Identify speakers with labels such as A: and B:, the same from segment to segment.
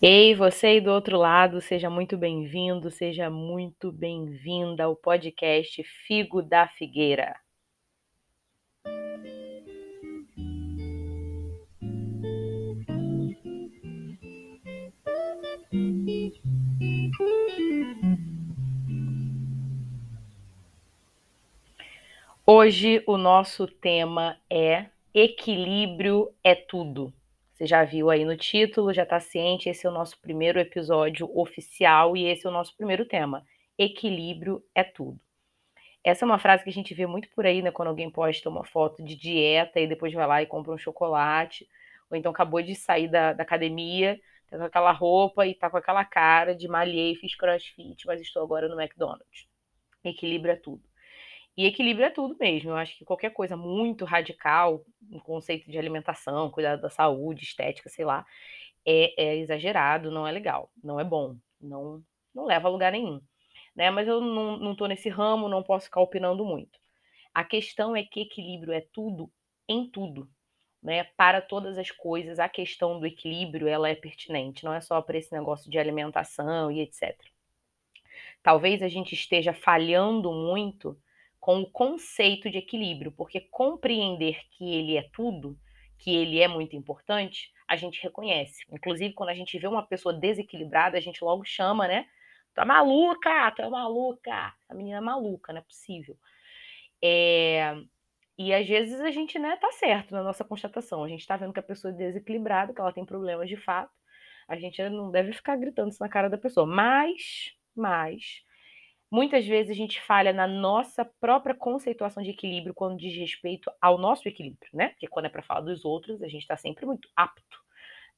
A: Ei, você aí do outro lado, seja muito bem-vindo, seja muito bem-vinda ao podcast Figo da Figueira. Hoje o nosso tema é Equilíbrio é tudo. Você já viu aí no título, já está ciente, esse é o nosso primeiro episódio oficial e esse é o nosso primeiro tema. Equilíbrio é tudo. Essa é uma frase que a gente vê muito por aí, né? Quando alguém posta uma foto de dieta e depois vai lá e compra um chocolate, ou então acabou de sair da, da academia, tá com aquela roupa e tá com aquela cara de malhei, fiz crossfit, mas estou agora no McDonald's. Equilíbrio é tudo. E equilíbrio é tudo mesmo. Eu acho que qualquer coisa muito radical, um conceito de alimentação, cuidado da saúde, estética, sei lá, é, é exagerado, não é legal, não é bom, não, não leva a lugar nenhum. Né? Mas eu não, tô nesse ramo, não posso ficar opinando muito. A questão é que equilíbrio é tudo em tudo. Né, para todas as coisas, a questão do equilíbrio ela é pertinente, não é só para esse negócio de alimentação e etc. Talvez a gente esteja falhando muito com o conceito de equilíbrio, porque compreender que ele é tudo, que ele é muito importante, a gente reconhece. Inclusive, quando a gente vê uma pessoa desequilibrada, a gente logo chama, né? Tá maluca, tá maluca. A menina é maluca, não é possível. É... E às vezes a gente, né, tá certo na nossa constatação. A gente tá vendo que a pessoa é desequilibrada, que ela tem problemas de fato. A gente não deve ficar gritando isso na cara da pessoa. Mas, mas, Muitas vezes a gente falha na nossa própria conceituação de equilíbrio quando diz respeito ao nosso equilíbrio, né? Porque quando é para falar dos outros, a gente está sempre muito apto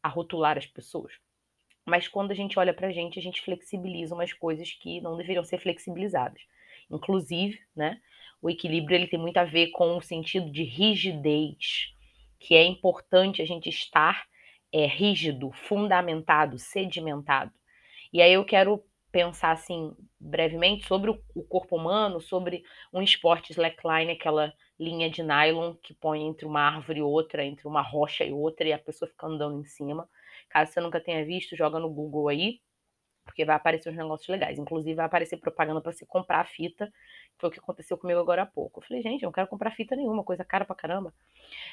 A: a rotular as pessoas. Mas quando a gente olha para a gente, a gente flexibiliza umas coisas que não deveriam ser flexibilizadas. Inclusive, né? O equilíbrio ele tem muito a ver com o sentido de rigidez, que é importante a gente estar é, rígido, fundamentado, sedimentado. E aí eu quero pensar assim brevemente sobre o corpo humano, sobre um esporte slackline, aquela linha de nylon que põe entre uma árvore e outra, entre uma rocha e outra, e a pessoa fica andando em cima. Caso você nunca tenha visto, joga no Google aí, porque vai aparecer uns negócios legais. Inclusive, vai aparecer propaganda para você comprar a fita. Foi o que aconteceu comigo agora há pouco. Eu falei, gente, eu não quero comprar fita nenhuma, coisa cara pra caramba.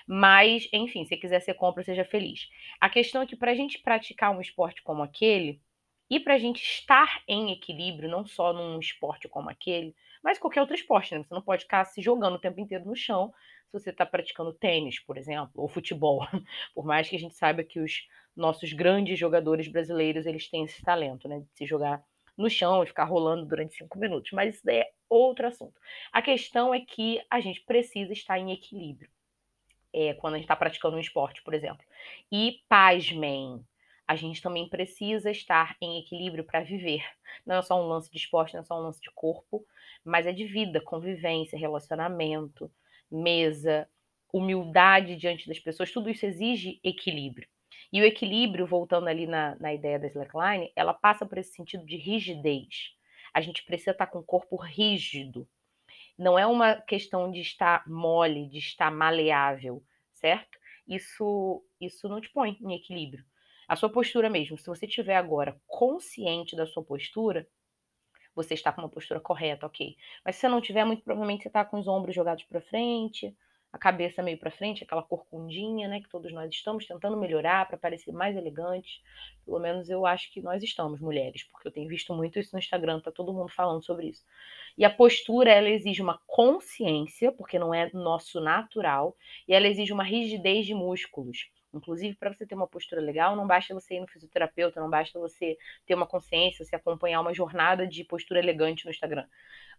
A: Mas, enfim, se quiser você compra, seja feliz. A questão é que pra gente praticar um esporte como aquele, e para a gente estar em equilíbrio, não só num esporte como aquele, mas qualquer outro esporte, né? Você não pode ficar se jogando o tempo inteiro no chão se você está praticando tênis, por exemplo, ou futebol. Por mais que a gente saiba que os nossos grandes jogadores brasileiros eles têm esse talento, né? De se jogar no chão e ficar rolando durante cinco minutos. Mas isso daí é outro assunto. A questão é que a gente precisa estar em equilíbrio. É, quando a gente está praticando um esporte, por exemplo. E pasmem, a gente também precisa estar em equilíbrio para viver. Não é só um lance de esporte, não é só um lance de corpo, mas é de vida, convivência, relacionamento, mesa, humildade diante das pessoas, tudo isso exige equilíbrio. E o equilíbrio, voltando ali na, na ideia da slackline, ela passa por esse sentido de rigidez. A gente precisa estar com o corpo rígido. Não é uma questão de estar mole, de estar maleável, certo? Isso, isso não te põe em equilíbrio. A sua postura mesmo, se você estiver agora consciente da sua postura, você está com uma postura correta, ok. Mas se você não tiver, muito provavelmente você está com os ombros jogados para frente, a cabeça meio para frente, aquela corcundinha, né, que todos nós estamos tentando melhorar para parecer mais elegantes. Pelo menos eu acho que nós estamos, mulheres, porque eu tenho visto muito isso no Instagram, tá todo mundo falando sobre isso. E a postura, ela exige uma consciência, porque não é nosso natural, e ela exige uma rigidez de músculos. Inclusive, para você ter uma postura legal, não basta você ir no fisioterapeuta, não basta você ter uma consciência, você acompanhar uma jornada de postura elegante no Instagram.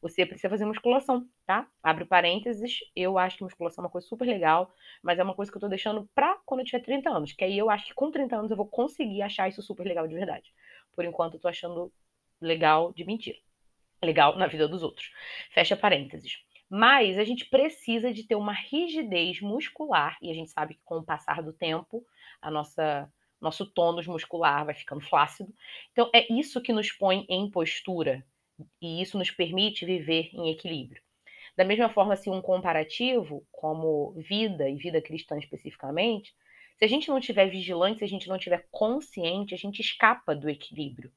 A: Você precisa fazer musculação, tá? Abre parênteses, eu acho que musculação é uma coisa super legal, mas é uma coisa que eu tô deixando pra quando eu tiver 30 anos, que aí eu acho que com 30 anos eu vou conseguir achar isso super legal de verdade. Por enquanto eu tô achando legal de mentira. Legal na vida dos outros. Fecha parênteses. Mas a gente precisa de ter uma rigidez muscular, e a gente sabe que com o passar do tempo, a nossa nosso tônus muscular vai ficando flácido. Então é isso que nos põe em postura e isso nos permite viver em equilíbrio. Da mesma forma, se um comparativo, como vida e vida cristã especificamente, Se a gente não tiver vigilante, se a gente não tiver consciente, a gente escapa do equilíbrio.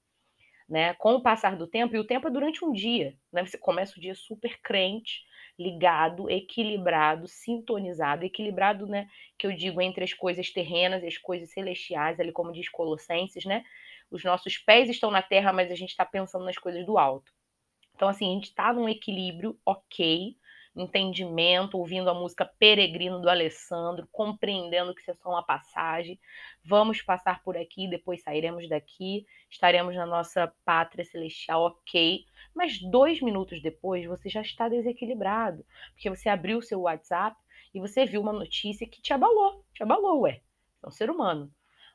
A: Né? Com o passar do tempo, e o tempo é durante um dia, né? Você começa o dia super crente, ligado, equilibrado, sintonizado, equilibrado, né? Que eu digo entre as coisas terrenas e as coisas celestiais, ali como diz Colossenses, né? Os nossos pés estão na terra, mas a gente está pensando nas coisas do alto. Então, assim, a gente está num equilíbrio ok, entendimento, ouvindo a música Peregrino do Alessandro, compreendendo que isso é só uma passagem. Vamos passar por aqui, depois sairemos daqui, estaremos na nossa pátria celestial, ok. Mas dois minutos depois você já está desequilibrado, porque você abriu o seu WhatsApp e você viu uma notícia que te abalou, te abalou, ué. É um ser humano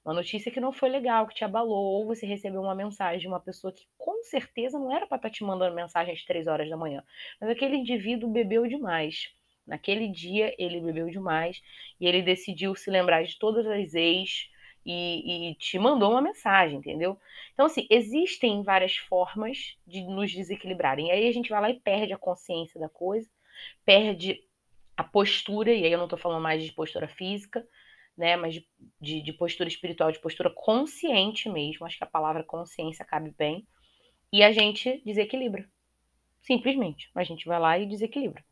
A: uma notícia que não foi legal, que te abalou, ou você recebeu uma mensagem de uma pessoa que com certeza não era para estar tá te mandando mensagem às três horas da manhã, mas aquele indivíduo bebeu demais. Naquele dia ele bebeu demais e ele decidiu se lembrar de todas as ex e, e te mandou uma mensagem, entendeu? Então, assim, existem várias formas de nos desequilibrarem. E aí a gente vai lá e perde a consciência da coisa, perde a postura, e aí eu não estou falando mais de postura física, né? Mas de, de, de, postura espiritual, de postura consciente mesmo. Acho que a palavra consciência cabe bem. E a gente desequilibra. Simplesmente. A gente vai lá e desequilibra.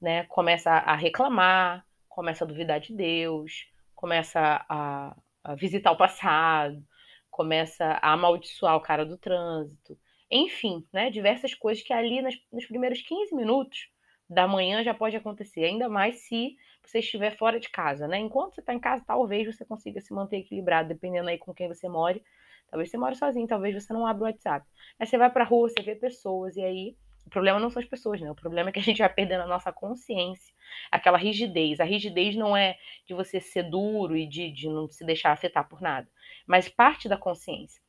A: Né? Começa a reclamar, começa a duvidar de Deus, começa a, a visitar o passado, começa a amaldiçoar o cara do trânsito. Enfim, né? Diversas coisas que ali nas, nos primeiros 15 minutos da manhã já pode acontecer, ainda mais se você estiver fora de casa, né? Enquanto você está em casa, talvez você consiga se manter equilibrado, dependendo aí com quem você more. Talvez você more sozinho, talvez você não abra o WhatsApp. Aí você vai pra rua, você vê pessoas, e aí o problema não são as pessoas, né? O problema é que a gente vai perdendo a nossa consciência, aquela rigidez. A rigidez não é de você ser duro e de, de não se deixar afetar por nada, mas parte da consciência,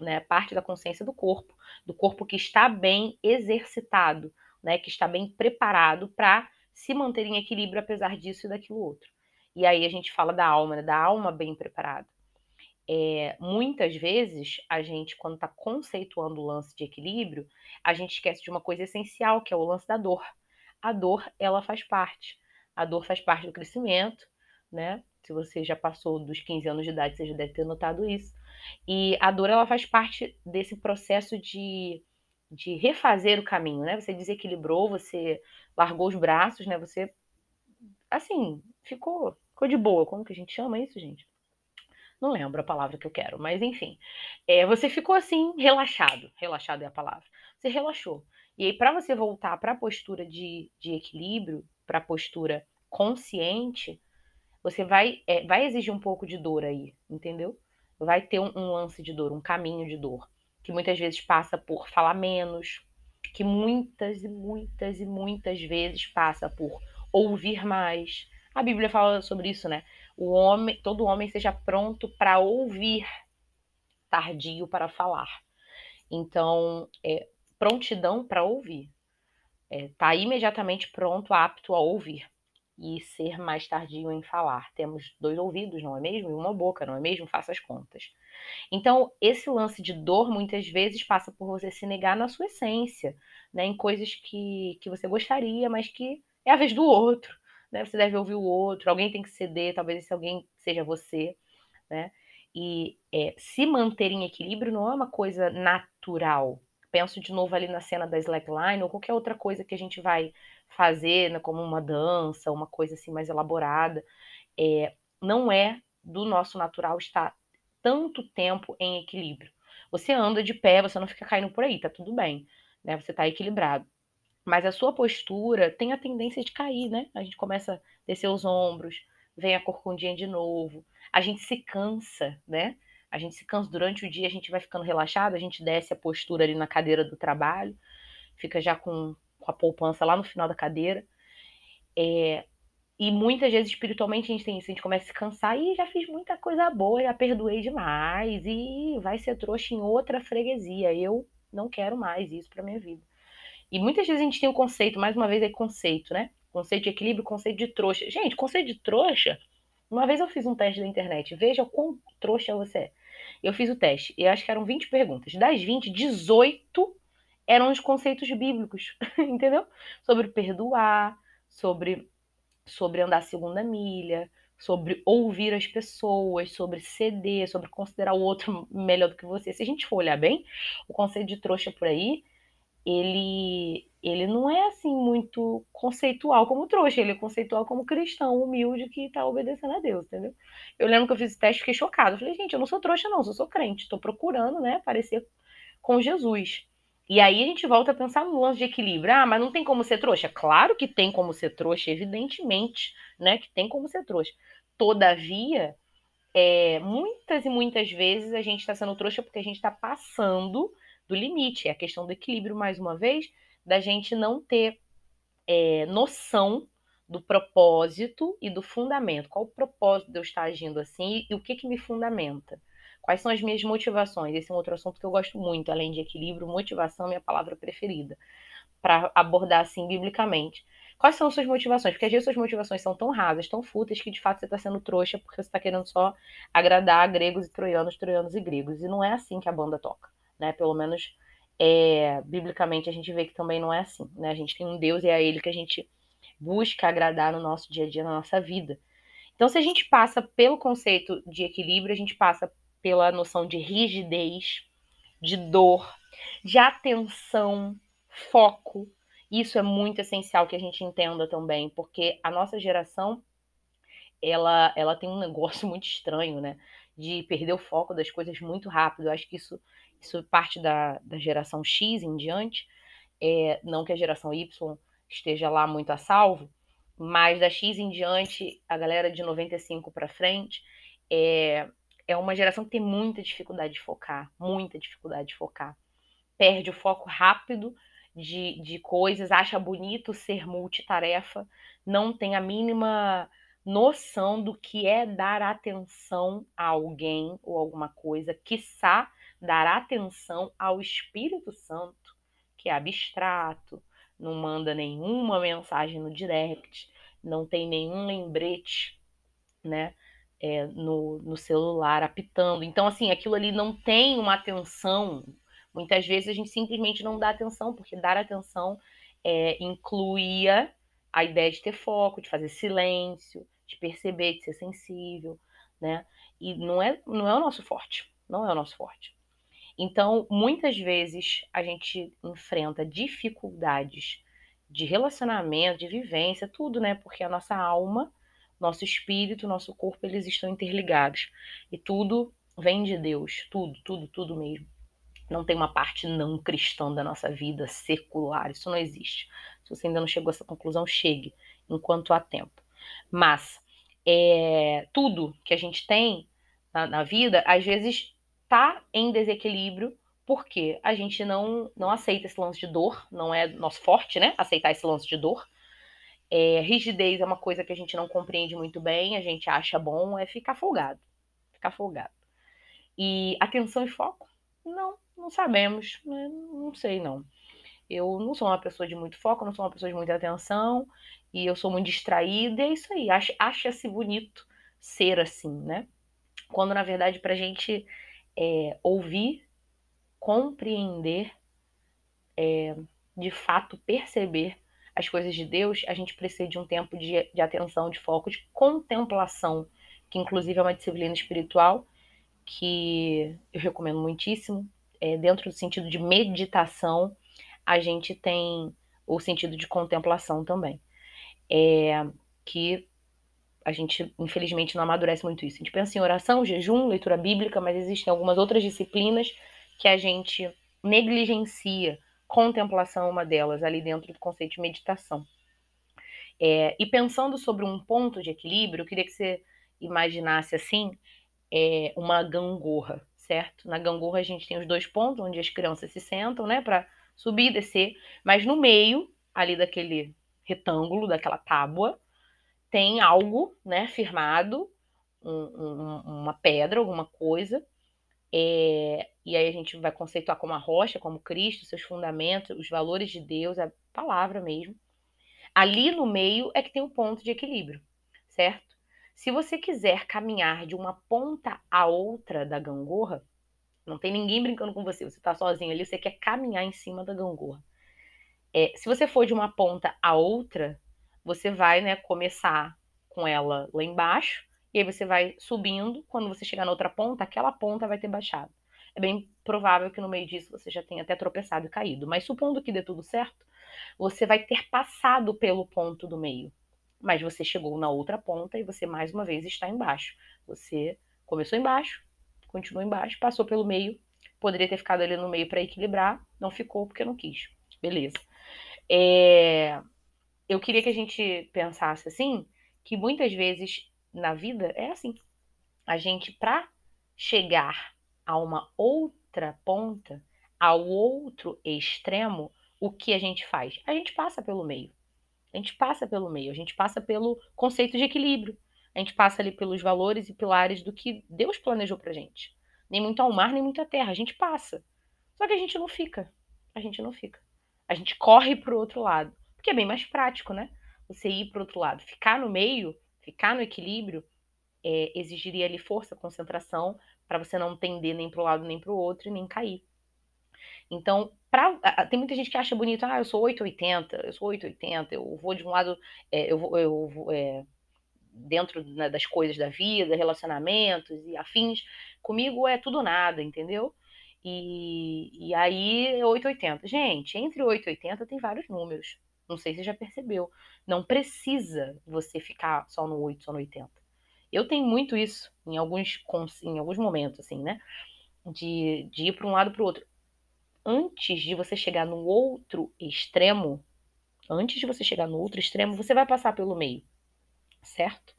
A: né? Parte da consciência do corpo, do corpo que está bem exercitado, né? Que está bem preparado para se manter em equilíbrio apesar disso e daquilo outro. E aí a gente fala da alma, né? da alma bem preparada. É, muitas vezes a gente, quando está conceituando o lance de equilíbrio, a gente esquece de uma coisa essencial, que é o lance da dor. A dor, ela faz parte. A dor faz parte do crescimento, né? Se você já passou dos 15 anos de idade, você já deve ter notado isso. E a dor, ela faz parte desse processo de, de refazer o caminho, né? Você desequilibrou, você largou os braços, né? Você, assim, ficou, ficou de boa. Como que a gente chama isso, gente? Não lembro a palavra que eu quero, mas enfim. É, você ficou assim, relaxado. Relaxado é a palavra. Você relaxou. E aí, para você voltar para a postura de, de equilíbrio, para a postura consciente, você vai, é, vai exigir um pouco de dor aí, entendeu? Vai ter um, um lance de dor, um caminho de dor, que muitas vezes passa por falar menos, que muitas e muitas e muitas vezes passa por ouvir mais. A Bíblia fala sobre isso, né? O homem, todo homem seja pronto para ouvir, tardio para falar. Então, é, prontidão para ouvir. É, tá imediatamente pronto, apto a ouvir e ser mais tardio em falar. Temos dois ouvidos, não é mesmo? E uma boca, não é mesmo? Faça as contas. Então, esse lance de dor muitas vezes passa por você se negar na sua essência, né? Em coisas que, que você gostaria, mas que é a vez do outro, né? Você deve ouvir o outro, alguém tem que ceder, talvez esse alguém seja você, né? E é, se manter em equilíbrio não é uma coisa natural. Penso de novo ali na cena da slackline ou qualquer outra coisa que a gente vai fazer, né, como uma dança, uma coisa assim mais elaborada. É, não é do nosso natural estar tanto tempo em equilíbrio. Você anda de pé, você não fica caindo por aí, tá tudo bem, né? Você tá equilibrado. Mas a sua postura tem a tendência de cair, né? A gente começa a descer os ombros, vem a corcundinha de novo. A gente se cansa, né? A gente se cansa durante o dia, a gente vai ficando relaxado, a gente desce a postura ali na cadeira do trabalho, fica já com, com a poupança lá no final da cadeira. É, e muitas vezes, espiritualmente, a gente tem isso, a gente começa a se cansar e já fiz muita coisa boa, já perdoei demais, e vai ser trouxa em outra freguesia. Eu não quero mais isso para minha vida. E muitas vezes a gente tem o conceito, mais uma vez é conceito, né? Conceito de equilíbrio, conceito de trouxa. Gente, conceito de trouxa, uma vez eu fiz um teste da internet, veja quão trouxa você é. Eu fiz o teste, e acho que eram 20 perguntas. Das 20, 18 eram os conceitos bíblicos, entendeu? Sobre perdoar, sobre sobre andar a segunda milha, sobre ouvir as pessoas, sobre ceder, sobre considerar o outro melhor do que você. Se a gente for olhar bem, o conceito de trouxa por aí, ele ele não é assim muito conceitual como trouxa, ele é conceitual como cristão humilde que está obedecendo a Deus, entendeu? Eu lembro que eu fiz esse teste fiquei chocada. Eu falei, gente, eu não sou trouxa, não, eu sou crente, estou procurando, né, parecer com Jesus. E aí a gente volta a pensar no lance de equilíbrio. Ah, mas não tem como ser trouxa? Claro que tem como ser trouxa, evidentemente, né? Que tem como ser trouxa. Todavia, é, muitas e muitas vezes a gente está sendo trouxa porque a gente está passando do limite. É a questão do equilíbrio, mais uma vez, da gente não ter é, noção do propósito e do fundamento. Qual o propósito de eu estar agindo assim e o que, que me fundamenta? Quais são as minhas motivações? Esse é um outro assunto que eu gosto muito, além de equilíbrio, motivação é minha palavra preferida, para abordar assim biblicamente. Quais são suas motivações? Porque às vezes suas motivações são tão rasas, tão fúteis, que de fato você está sendo trouxa porque você está querendo só agradar gregos e troianos, troianos e gregos. E não é assim que a banda toca, né? Pelo menos é, biblicamente a gente vê que também não é assim, né? A gente tem um Deus e é a Ele que a gente busca agradar no nosso dia a dia, na nossa vida. Então, se a gente passa pelo conceito de equilíbrio, a gente passa pela noção de rigidez, de dor, de atenção, foco. Isso é muito essencial que a gente entenda também, porque a nossa geração ela, ela tem um negócio muito estranho, né? De perder o foco das coisas muito rápido. Eu acho que isso isso parte da, da geração X em diante, é, não que a geração Y esteja lá muito a salvo, mas da X em diante, a galera de 95 para frente, é, é uma geração que tem muita dificuldade de focar, muita dificuldade de focar. Perde o foco rápido de, de coisas, acha bonito ser multitarefa, não tem a mínima noção do que é dar atenção a alguém ou alguma coisa, quiçá dar atenção ao Espírito Santo, que é abstrato, não manda nenhuma mensagem no direct, não tem nenhum lembrete, né? É, no, no celular apitando. Então, assim, aquilo ali não tem uma atenção. Muitas vezes a gente simplesmente não dá atenção, porque dar atenção é, incluía a ideia de ter foco, de fazer silêncio, de perceber, de ser sensível, né? E não é, não é o nosso forte. Não é o nosso forte. Então, muitas vezes a gente enfrenta dificuldades de relacionamento, de vivência, tudo, né? Porque a nossa alma, nosso espírito, nosso corpo, eles estão interligados. E tudo vem de Deus, tudo, tudo, tudo mesmo. Não tem uma parte não cristã da nossa vida secular, isso não existe. Se você ainda não chegou a essa conclusão, chegue, enquanto há tempo. Mas é, tudo que a gente tem na, na vida, às vezes está em desequilíbrio porque a gente não, não aceita esse lance de dor, não é nosso forte, né? Aceitar esse lance de dor. É, rigidez é uma coisa que a gente não compreende muito bem, a gente acha bom, é ficar folgado. Ficar folgado. E atenção e foco? Não, não sabemos, né? não sei não. Eu não sou uma pessoa de muito foco, não sou uma pessoa de muita atenção, e eu sou muito distraída, e é isso aí, acha-se bonito ser assim, né? Quando na verdade pra gente é, ouvir, compreender, é, de fato perceber as coisas de Deus, a gente precisa de um tempo de, de atenção, de foco, de contemplação, que inclusive é uma disciplina espiritual que eu recomendo muitíssimo. É, dentro do sentido de meditação, a gente tem o sentido de contemplação também. É, que a gente, infelizmente, não amadurece muito isso. A gente pensa em oração, jejum, leitura bíblica, mas existem algumas outras disciplinas que a gente negligencia. Contemplação é uma delas, ali dentro do conceito de meditação. É, e pensando sobre um ponto de equilíbrio, eu queria que você imaginasse assim é, uma gangorra, certo? Na gangorra a gente tem os dois pontos onde as crianças se sentam, né, para subir e descer, mas no meio, ali daquele retângulo, daquela tábua, tem algo, né, firmado, um, um, uma pedra, alguma coisa, é, e aí a gente vai conceituar como a rocha, como Cristo, seus fundamentos, os valores de Deus, a palavra mesmo. Ali no meio é que tem o um ponto de equilíbrio, certo? Se você quiser caminhar de uma ponta a outra da gangorra, não tem ninguém brincando com você, você está sozinho ali, você quer caminhar em cima da gangorra. É, se você for de uma ponta a outra, você vai né, começar com ela lá embaixo e aí você vai subindo. Quando você chegar na outra ponta, aquela ponta vai ter baixado. É bem provável que no meio disso você já tenha até tropeçado e caído. Mas supondo que dê tudo certo, você vai ter passado pelo ponto do meio. Mas você chegou na outra ponta e você mais uma vez está embaixo. Você começou embaixo, continuou embaixo, passou pelo meio, poderia ter ficado ali no meio para equilibrar, não ficou porque não quis. Beleza. É... Eu queria que a gente pensasse assim, que muitas vezes na vida é assim. A gente, para chegar a uma outra ponta, ao outro extremo, o que a gente faz? A gente passa pelo meio. A gente passa pelo meio, a gente passa pelo conceito de equilíbrio. A gente passa ali pelos valores e pilares do que Deus planejou pra gente. Nem muito ao mar, nem muito à terra. A gente passa. Só que a gente não fica. A gente não fica. A gente corre pro outro lado. Porque é bem mais prático, né? Você ir pro outro lado. Ficar no meio, ficar no equilíbrio, é, exigiria ali força, concentração, para você não tender nem pro lado nem pro outro e nem cair. Então, pra, tem muita gente que acha bonito, ah, eu sou 880, eu sou 880, eu vou de um lado, é, eu vou, eu vou é, dentro né, das coisas da vida, relacionamentos e afins, comigo é tudo nada, entendeu? E, e aí, 880. Gente, entre 880 tem vários números. Não sei se você já percebeu. Não precisa você ficar só no 8, só no 80. Eu tenho muito isso em alguns, em alguns momentos, assim, né? De, de ir para um lado para o outro antes de você chegar no outro extremo, antes de você chegar no outro extremo, você vai passar pelo meio, certo?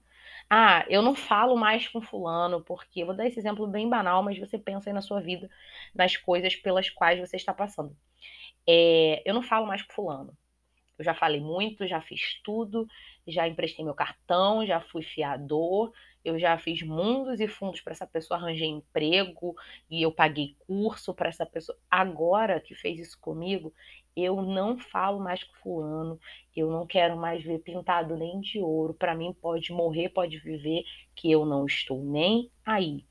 A: Ah, eu não falo mais com fulano, porque vou dar esse exemplo bem banal, mas você pensa aí na sua vida, nas coisas pelas quais você está passando. É, eu não falo mais com fulano. Eu já falei muito, já fiz tudo, já emprestei meu cartão, já fui fiador, eu já fiz mundos e fundos para essa pessoa, arranjei emprego e eu paguei curso para essa pessoa. Agora que fez isso comigo, eu não falo mais com fulano, eu não quero mais ver pintado nem de ouro. Para mim pode morrer, pode viver, que eu não estou nem aí.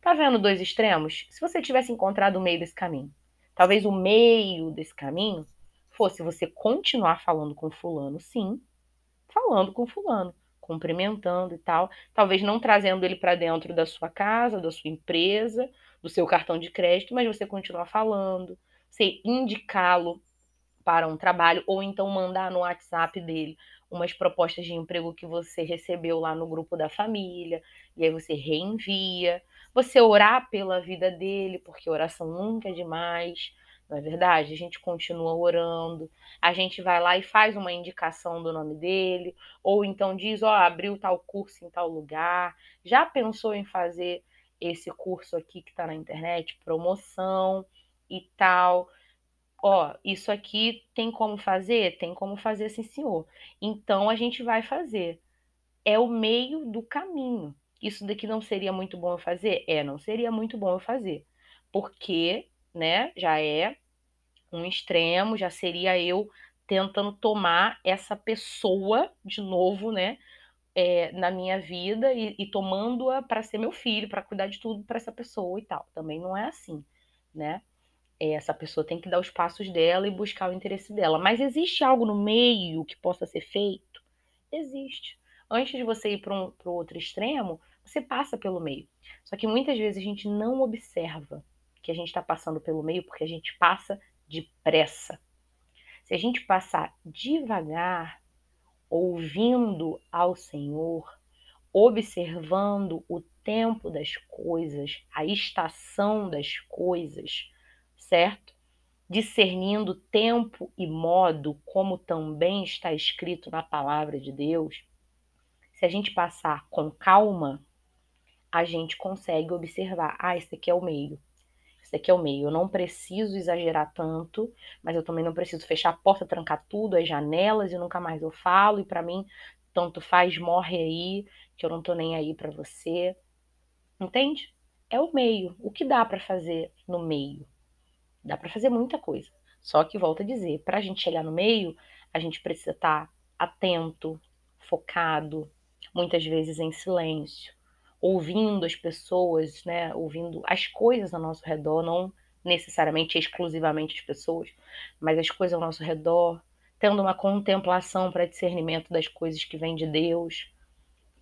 A: Tá vendo dois extremos? Se você tivesse encontrado o meio desse caminho, talvez o meio desse caminho fosse você continuar falando com fulano, sim, falando com fulano cumprimentando e tal, talvez não trazendo ele para dentro da sua casa, da sua empresa, do seu cartão de crédito, mas você continuar falando, você indicá-lo para um trabalho ou então mandar no WhatsApp dele umas propostas de emprego que você recebeu lá no grupo da família, e aí você reenvia, você orar pela vida dele, porque oração nunca é demais não é verdade? A gente continua orando, a gente vai lá e faz uma indicação do nome dele, ou então diz, ó, oh, abriu tal curso em tal lugar, já pensou em fazer esse curso aqui que está na internet, promoção e tal. Ó, isso aqui tem como fazer? Tem como fazer, sim, senhor. Então a gente vai fazer. É o meio do caminho. Isso daqui não seria muito bom eu fazer? É, não seria muito bom eu fazer. Porque, né, já é um extremo já seria eu tentando tomar essa pessoa de novo, né, é, na minha vida e, e tomando-a para ser meu filho, para cuidar de tudo para essa pessoa e tal. Também não é assim, né? É, essa pessoa tem que dar os passos dela e buscar o interesse dela. Mas existe algo no meio que possa ser feito? Existe. Antes de você ir para um, o outro extremo, você passa pelo meio. Só que muitas vezes a gente não observa que a gente está passando pelo meio porque a gente passa depressa. Se a gente passar devagar, ouvindo ao Senhor, observando o tempo das coisas, a estação das coisas, certo? Discernindo tempo e modo, como também está escrito na palavra de Deus, se a gente passar com calma, a gente consegue observar: ah, esse aqui é o meio, esse aqui é o meio. Eu não preciso exagerar tanto, mas eu também não preciso fechar a porta, trancar tudo, as janelas e nunca mais eu falo. E para mim, tanto faz, morre aí, que eu não tô nem aí para você. Entende? É o meio. O que dá para fazer no meio? Dá para fazer muita coisa. Só que volto a dizer, para a gente chegar no meio, a gente precisa estar tá atento, focado, muitas vezes em silêncio ouvindo as pessoas, né, ouvindo as coisas ao nosso redor, não necessariamente exclusivamente as pessoas, mas as coisas ao nosso redor, tendo uma contemplação para discernimento das coisas que vêm de Deus,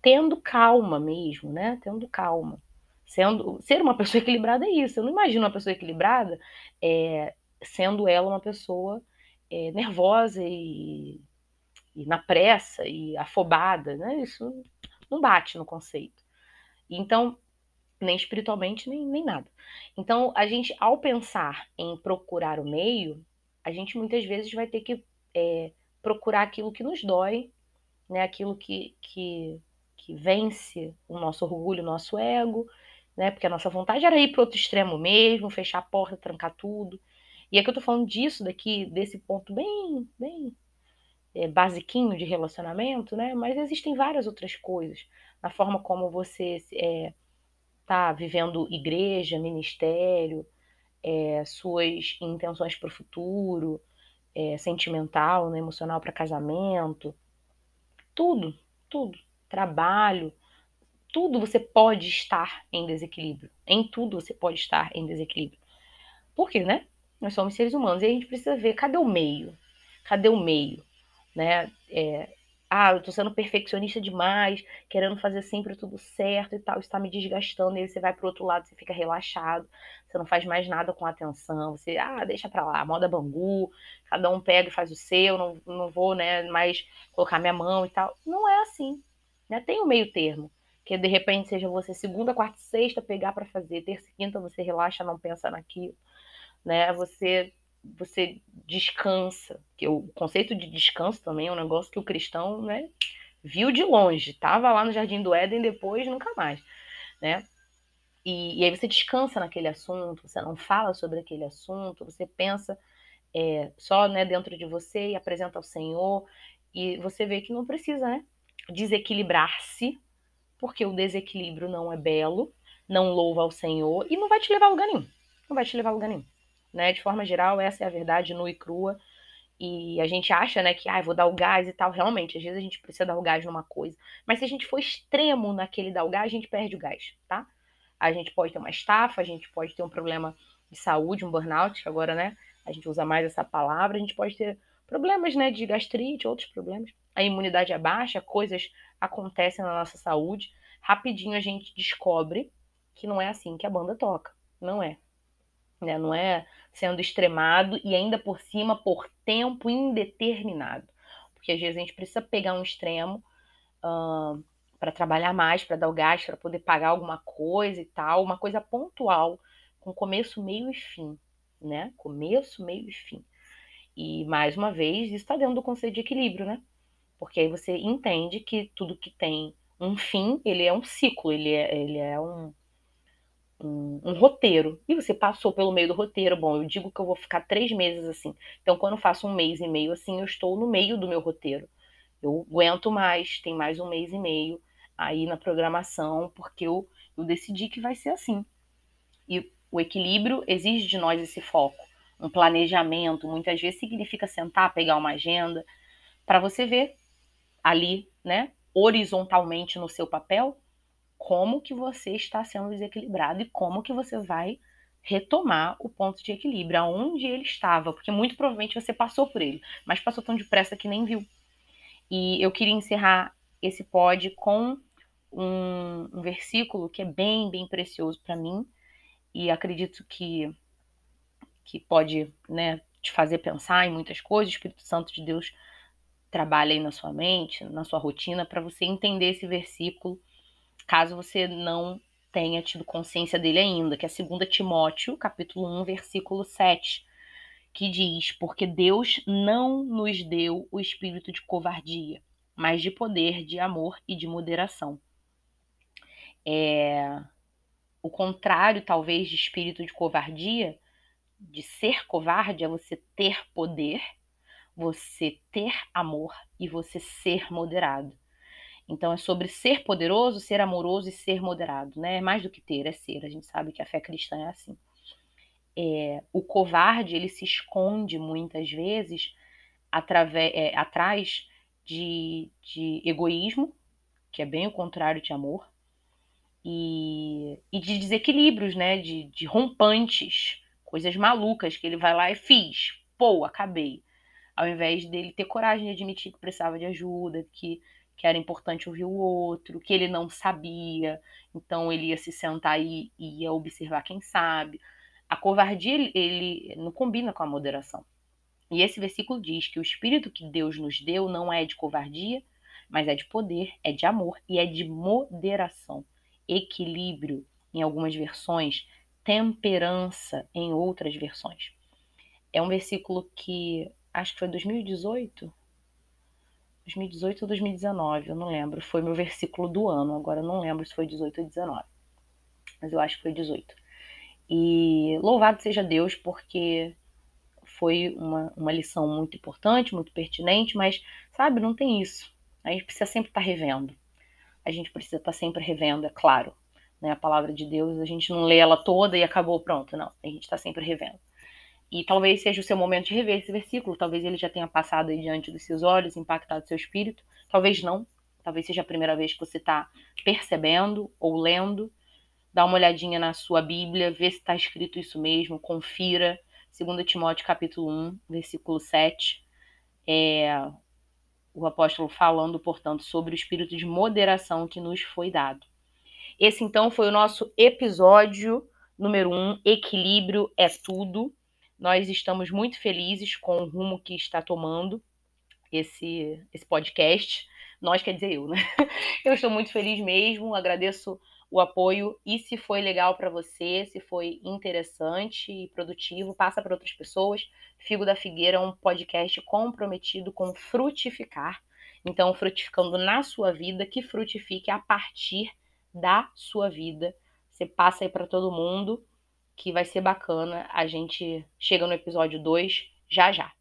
A: tendo calma mesmo, né? Tendo calma. Sendo, ser uma pessoa equilibrada é isso. Eu não imagino uma pessoa equilibrada é, sendo ela uma pessoa é, nervosa e, e, na pressa e afobada, né? Isso não bate no conceito. Então, nem espiritualmente, nem, nem nada. Então, a gente, ao pensar em procurar o meio, a gente muitas vezes vai ter que é, procurar aquilo que nos dói, né? aquilo que, que, que vence o nosso orgulho, o nosso ego, né? Porque a nossa vontade era ir para outro extremo mesmo, fechar a porta, trancar tudo. E é que eu tô falando disso daqui, desse ponto bem, bem é, basiquinho de relacionamento, né? Mas existem várias outras coisas. Na forma como você é, tá vivendo igreja, ministério, é, suas intenções para o futuro, é, sentimental, né, emocional para casamento, tudo, tudo, trabalho, tudo você pode estar em desequilíbrio. Em tudo você pode estar em desequilíbrio. Por quê, né? Nós somos seres humanos e a gente precisa ver cadê o meio? Cadê o meio? Né? É, ah, eu tô sendo perfeccionista demais, querendo fazer sempre tudo certo e tal, isso tá me desgastando, e aí você vai pro outro lado, você fica relaxado, você não faz mais nada com atenção, você, ah, deixa pra lá, moda bangu, cada um pega e faz o seu, não, não vou, né, mais colocar minha mão e tal. Não é assim, né? Tem um meio termo, que de repente seja você segunda, quarta sexta pegar para fazer, terça e quinta você relaxa, não pensa naquilo, né? Você você descansa. Que o conceito de descanso também é um negócio que o cristão, né, viu de longe, tava lá no jardim do Éden depois nunca mais, né? E, e aí você descansa naquele assunto, você não fala sobre aquele assunto, você pensa é, só né, dentro de você e apresenta ao Senhor e você vê que não precisa, né, desequilibrar-se, porque o desequilíbrio não é belo, não louva ao Senhor e não vai te levar a lugar nenhum. Não vai te levar a lugar nenhum né? De forma geral, essa é a verdade nua e crua. E a gente acha, né, que, ah, vou dar o gás e tal. Realmente, às vezes a gente precisa dar o gás numa coisa. Mas se a gente for extremo naquele dar o gás, a gente perde o gás, tá? A gente pode ter uma estafa, a gente pode ter um problema de saúde, um burnout, que agora, né, a gente usa mais essa palavra. A gente pode ter problemas, né, de gastrite, outros problemas. A imunidade é baixa, coisas acontecem na nossa saúde. Rapidinho a gente descobre que não é assim que a banda toca. Não é. Né? Não é sendo extremado e ainda por cima por tempo indeterminado. Porque às vezes a gente precisa pegar um extremo uh, para trabalhar mais, para dar o gás, para poder pagar alguma coisa e tal, uma coisa pontual, com começo, meio e fim, né? Começo, meio e fim. E mais uma vez, isso está dentro do conceito de equilíbrio, né? Porque aí você entende que tudo que tem um fim, ele é um ciclo, ele é, ele é um, um, um, roteiro e você passou pelo meio do roteiro. Bom, eu digo que eu vou ficar três meses assim. Então, quando eu faço um mês e meio assim, eu estou no meio do meu roteiro. Eu aguento mais, tem mais um mês e meio aí na programação, porque eu, eu decidi que vai ser assim. E o equilíbrio exige de nós esse foco, um planejamento. Muitas vezes significa sentar, pegar uma agenda, para você ver ali, né, horizontalmente no seu papel, como que você está sendo desequilibrado e como que você vai retomar o ponto de equilíbrio, aonde ele estava, porque muito provavelmente você passou por ele, mas passou tão depressa que nem viu. E eu queria encerrar esse pod com um, um versículo que é bem, bem precioso para mim e acredito que que pode, né, te fazer pensar em muitas coisas. O Espírito Santo de Deus trabalha aí na sua mente, na sua rotina, para você entender esse versículo caso você não tenha tido consciência dele ainda, que é 2 Timóteo, capítulo 1, versículo 7, que diz: Porque Deus não nos deu o espírito de covardia, mas de poder, de amor e de moderação. É... O contrário, talvez, de espírito de covardia, de ser covarde, é você ter poder, você ter amor e você ser moderado. Então é sobre ser poderoso, ser amoroso e ser moderado, né? É mais do que ter, é ser. A gente sabe que a fé cristã é assim. É, o covarde ele se esconde muitas vezes através, é, atrás de, de egoísmo, que é bem o contrário de amor, e, e de desequilíbrios, né? De, de rompantes, coisas malucas que ele vai lá e fiz, pô, acabei. Ao invés dele ter coragem de admitir que precisava de ajuda, que que era importante ouvir o outro, que ele não sabia, então ele ia se sentar e ia observar quem sabe. A covardia ele não combina com a moderação. E esse versículo diz que o espírito que Deus nos deu não é de covardia, mas é de poder, é de amor e é de moderação, equilíbrio em algumas versões, temperança em outras versões. É um versículo que acho que foi 2018, 2018 ou 2019, eu não lembro. Foi meu versículo do ano, agora eu não lembro se foi 18 ou 19. Mas eu acho que foi 18. E louvado seja Deus, porque foi uma, uma lição muito importante, muito pertinente, mas, sabe, não tem isso. A gente precisa sempre estar revendo. A gente precisa estar sempre revendo, é claro. Né? A palavra de Deus, a gente não lê ela toda e acabou, pronto. Não, a gente está sempre revendo. E talvez seja o seu momento de rever esse versículo, talvez ele já tenha passado aí diante dos seus olhos, impactado seu espírito, talvez não, talvez seja a primeira vez que você está percebendo ou lendo. Dá uma olhadinha na sua Bíblia, vê se está escrito isso mesmo, confira. 2 Timóteo capítulo 1, versículo 7. É, o apóstolo falando, portanto, sobre o espírito de moderação que nos foi dado. Esse então foi o nosso episódio número 1, Equilíbrio é Tudo. Nós estamos muito felizes com o rumo que está tomando esse, esse podcast. Nós, quer dizer eu, né? Eu estou muito feliz mesmo, agradeço o apoio e se foi legal para você, se foi interessante e produtivo, passa para outras pessoas. Figo da Figueira é um podcast comprometido com frutificar. Então, frutificando na sua vida, que frutifique a partir da sua vida. Você passa aí para todo mundo que vai ser bacana. A gente chega no episódio 2 já já.